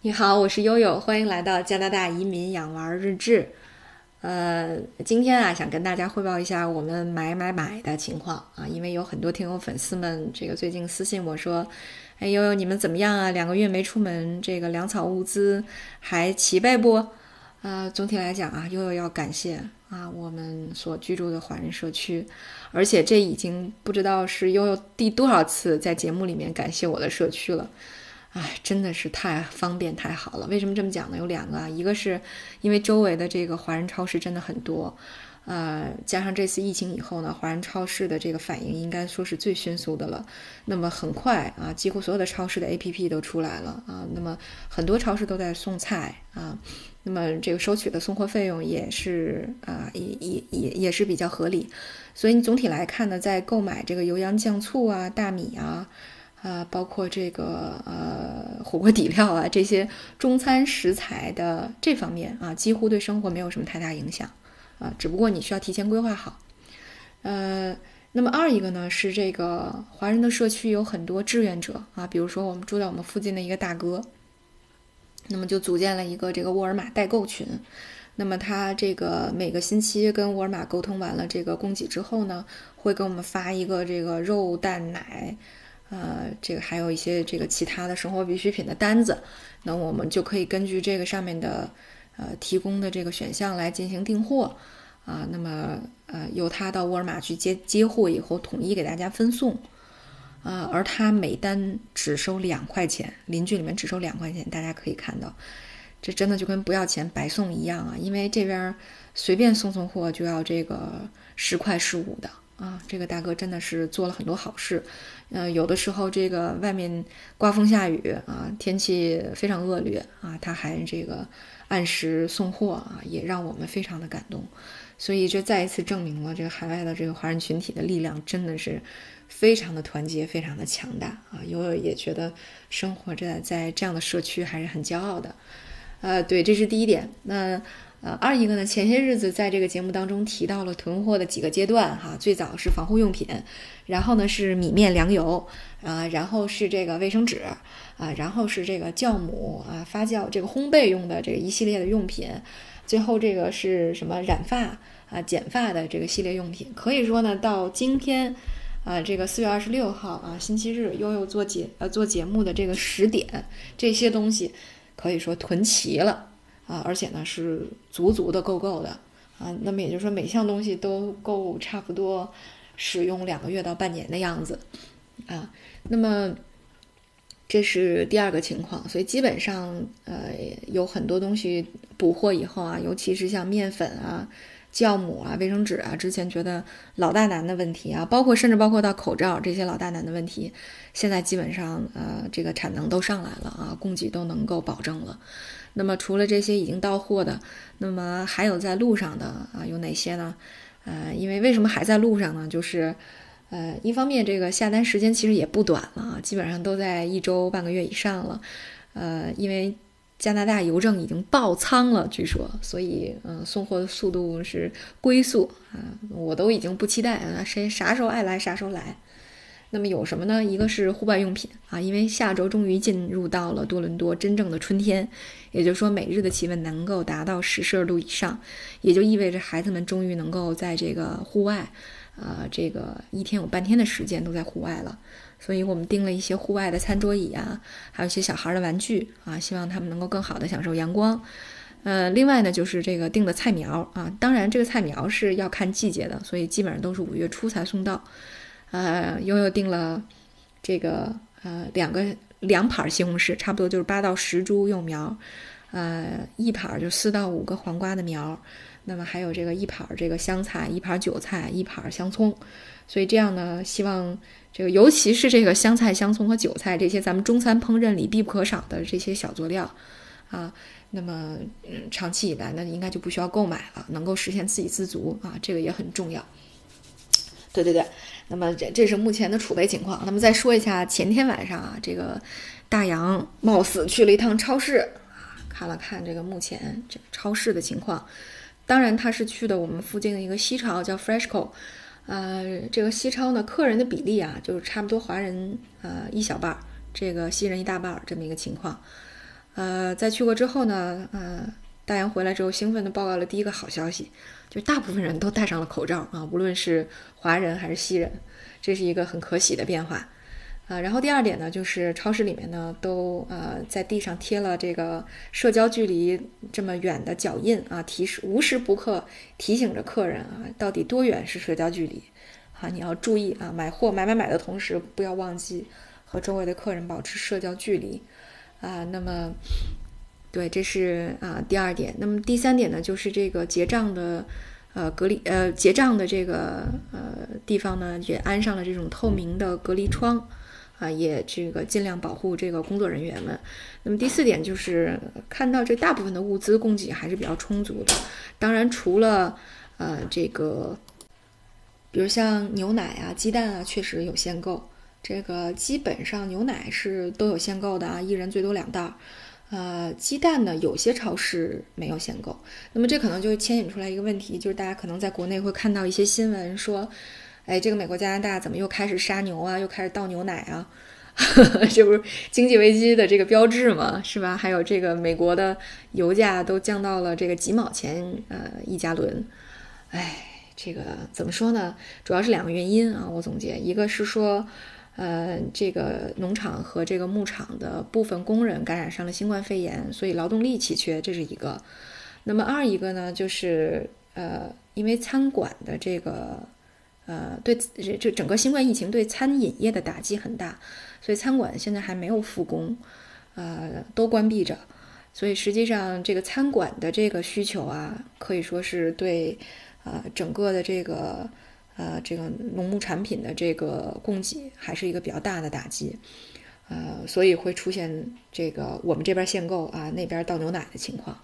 你好，我是悠悠，欢迎来到加拿大移民养娃日志。呃，今天啊，想跟大家汇报一下我们买买买的情况啊，因为有很多听友粉丝们，这个最近私信我说，哎，悠悠你们怎么样啊？两个月没出门，这个粮草物资还齐备不？啊，总体来讲啊，悠悠要感谢啊我们所居住的华人社区，而且这已经不知道是悠悠第多少次在节目里面感谢我的社区了。哎，真的是太方便太好了。为什么这么讲呢？有两个啊，一个是因为周围的这个华人超市真的很多，呃，加上这次疫情以后呢，华人超市的这个反应应该说是最迅速的了。那么很快啊，几乎所有的超市的 APP 都出来了啊。那么很多超市都在送菜啊。那么这个收取的送货费用也是啊，也也也也是比较合理。所以你总体来看呢，在购买这个油盐酱醋啊、大米啊。啊，包括这个呃火锅底料啊，这些中餐食材的这方面啊，几乎对生活没有什么太大影响啊。只不过你需要提前规划好。呃，那么二一个呢是这个华人的社区有很多志愿者啊，比如说我们住在我们附近的一个大哥，那么就组建了一个这个沃尔玛代购群。那么他这个每个星期跟沃尔玛沟通完了这个供给之后呢，会给我们发一个这个肉蛋奶。呃，这个还有一些这个其他的生活必需品的单子，那我们就可以根据这个上面的呃提供的这个选项来进行订货啊。那么呃，由他到沃尔玛去接接货以后，统一给大家分送啊。而他每单只收两块钱，邻居里面只收两块钱，大家可以看到，这真的就跟不要钱白送一样啊。因为这边随便送送货就要这个十块十五的。啊，这个大哥真的是做了很多好事，呃，有的时候这个外面刮风下雨啊，天气非常恶劣啊，他还这个按时送货啊，也让我们非常的感动。所以这再一次证明了这个海外的这个华人群体的力量真的是非常的团结，非常的强大啊。有也觉得生活在在这样的社区还是很骄傲的。呃，对，这是第一点。那。呃，二一个呢，前些日子在这个节目当中提到了囤货的几个阶段哈，最早是防护用品，然后呢是米面粮油，啊，然后是这个卫生纸，啊，然后是这个酵母啊发酵这个烘焙用的这个一系列的用品，最后这个是什么染发啊剪发的这个系列用品，可以说呢到今天，啊这个四月二十六号啊星期日悠悠做节呃做节目的这个十点，这些东西可以说囤齐了。啊，而且呢是足足的够够的啊，那么也就是说每项东西都够差不多使用两个月到半年的样子啊，那么这是第二个情况，所以基本上呃有很多东西补货以后啊，尤其是像面粉啊、酵母啊、卫生纸啊，之前觉得老大难的问题啊，包括甚至包括到口罩这些老大难的问题，现在基本上呃这个产能都上来了啊，供给都能够保证了。那么除了这些已经到货的，那么还有在路上的啊，有哪些呢？呃，因为为什么还在路上呢？就是，呃，一方面这个下单时间其实也不短了啊，基本上都在一周半个月以上了。呃，因为加拿大邮政已经爆仓了，据说，所以嗯，送货的速度是龟速啊，我都已经不期待啊，谁啥时候爱来啥时候来。那么有什么呢？一个是户外用品啊，因为下周终于进入到了多伦多真正的春天，也就是说每日的气温能够达到十摄氏度以上，也就意味着孩子们终于能够在这个户外，呃，这个一天有半天的时间都在户外了。所以我们订了一些户外的餐桌椅啊，还有一些小孩的玩具啊，希望他们能够更好的享受阳光。呃，另外呢就是这个订的菜苗啊，当然这个菜苗是要看季节的，所以基本上都是五月初才送到。呃，悠悠订了这个呃两个两盘西红柿，差不多就是八到十株幼苗，呃一盘就四到五个黄瓜的苗，那么还有这个一盘这个香菜，一盘韭菜，一盘香葱，所以这样呢，希望这个尤其是这个香菜、香葱和韭菜这些咱们中餐烹饪里必不可少的这些小佐料啊，那么嗯长期以来呢，应该就不需要购买了，能够实现自给自足啊，这个也很重要。对对对。那么这这是目前的储备情况。那么再说一下前天晚上啊，这个大洋冒死去了一趟超市，看了看这个目前这个超市的情况。当然他是去的我们附近的一个西超，叫 Freshco。呃，这个西超呢，客人的比例啊，就是差不多华人呃一小半儿，这个西人一大半儿这么一个情况。呃，在去过之后呢，呃，大洋回来之后兴奋地报告了第一个好消息，就大部分人都戴上了口罩啊，无论是华人还是西人，这是一个很可喜的变化。啊，然后第二点呢，就是超市里面呢都呃在地上贴了这个社交距离这么远的脚印啊，提示无时不刻提醒着客人啊，到底多远是社交距离啊？你要注意啊，买货买买买的同时，不要忘记和周围的客人保持社交距离啊。那么，对，这是啊第二点。那么第三点呢，就是这个结账的呃隔离呃结账的这个呃地方呢，也安上了这种透明的隔离窗。啊，也这个尽量保护这个工作人员们。那么第四点就是看到这大部分的物资供给还是比较充足的。当然，除了呃这个，比如像牛奶啊、鸡蛋啊，确实有限购。这个基本上牛奶是都有限购的啊，一人最多两袋儿。呃，鸡蛋呢，有些超市没有限购。那么这可能就牵引出来一个问题，就是大家可能在国内会看到一些新闻说。哎，这个美国、加拿大怎么又开始杀牛啊？又开始倒牛奶啊？这不是经济危机的这个标志吗？是吧？还有这个美国的油价都降到了这个几毛钱呃一加仑。哎，这个怎么说呢？主要是两个原因啊。我总结，一个是说，呃，这个农场和这个牧场的部分工人感染上了新冠肺炎，所以劳动力奇缺，这是一个。那么二一个呢，就是呃，因为餐馆的这个。呃，对这这整个新冠疫情对餐饮业的打击很大，所以餐馆现在还没有复工，呃，都关闭着。所以实际上这个餐馆的这个需求啊，可以说是对呃整个的这个呃这个农牧产品的这个供给还是一个比较大的打击，呃，所以会出现这个我们这边限购啊，那边倒牛奶的情况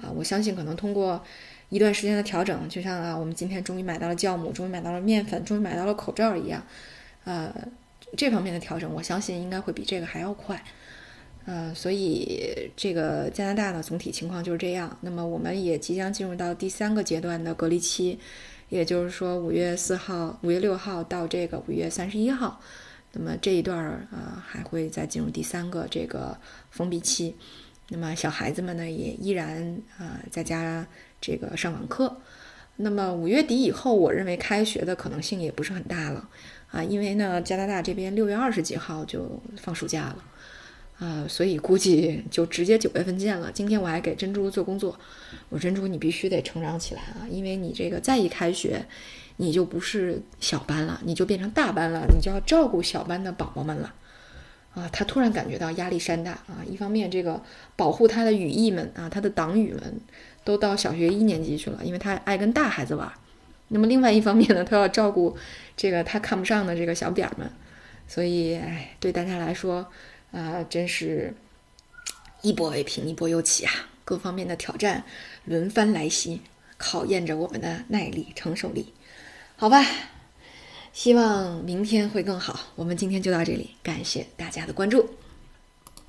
啊。我相信可能通过。一段时间的调整，就像啊，我们今天终于买到了酵母，终于买到了面粉，终于买到了口罩一样，呃，这方面的调整，我相信应该会比这个还要快，呃，所以这个加拿大呢，总体情况就是这样。那么我们也即将进入到第三个阶段的隔离期，也就是说五月四号、五月六号到这个五月三十一号，那么这一段儿啊，还会再进入第三个这个封闭期。那么小孩子们呢，也依然啊在家。这个上网课，那么五月底以后，我认为开学的可能性也不是很大了啊，因为呢，加拿大这边六月二十几号就放暑假了啊，所以估计就直接九月份见了。今天我还给珍珠做工作，我珍珠你必须得成长起来啊，因为你这个再一开学，你就不是小班了，你就变成大班了，你就要照顾小班的宝宝们了啊。他突然感觉到压力山大啊，一方面这个保护他的羽翼们啊，他的党羽们。都到小学一年级去了，因为他爱跟大孩子玩。那么另外一方面呢，他要照顾这个他看不上的这个小点儿们，所以哎，对大家来说啊，真是一波未平一波又起啊！各方面的挑战轮番来袭，考验着我们的耐力承受力。好吧，希望明天会更好。我们今天就到这里，感谢大家的关注。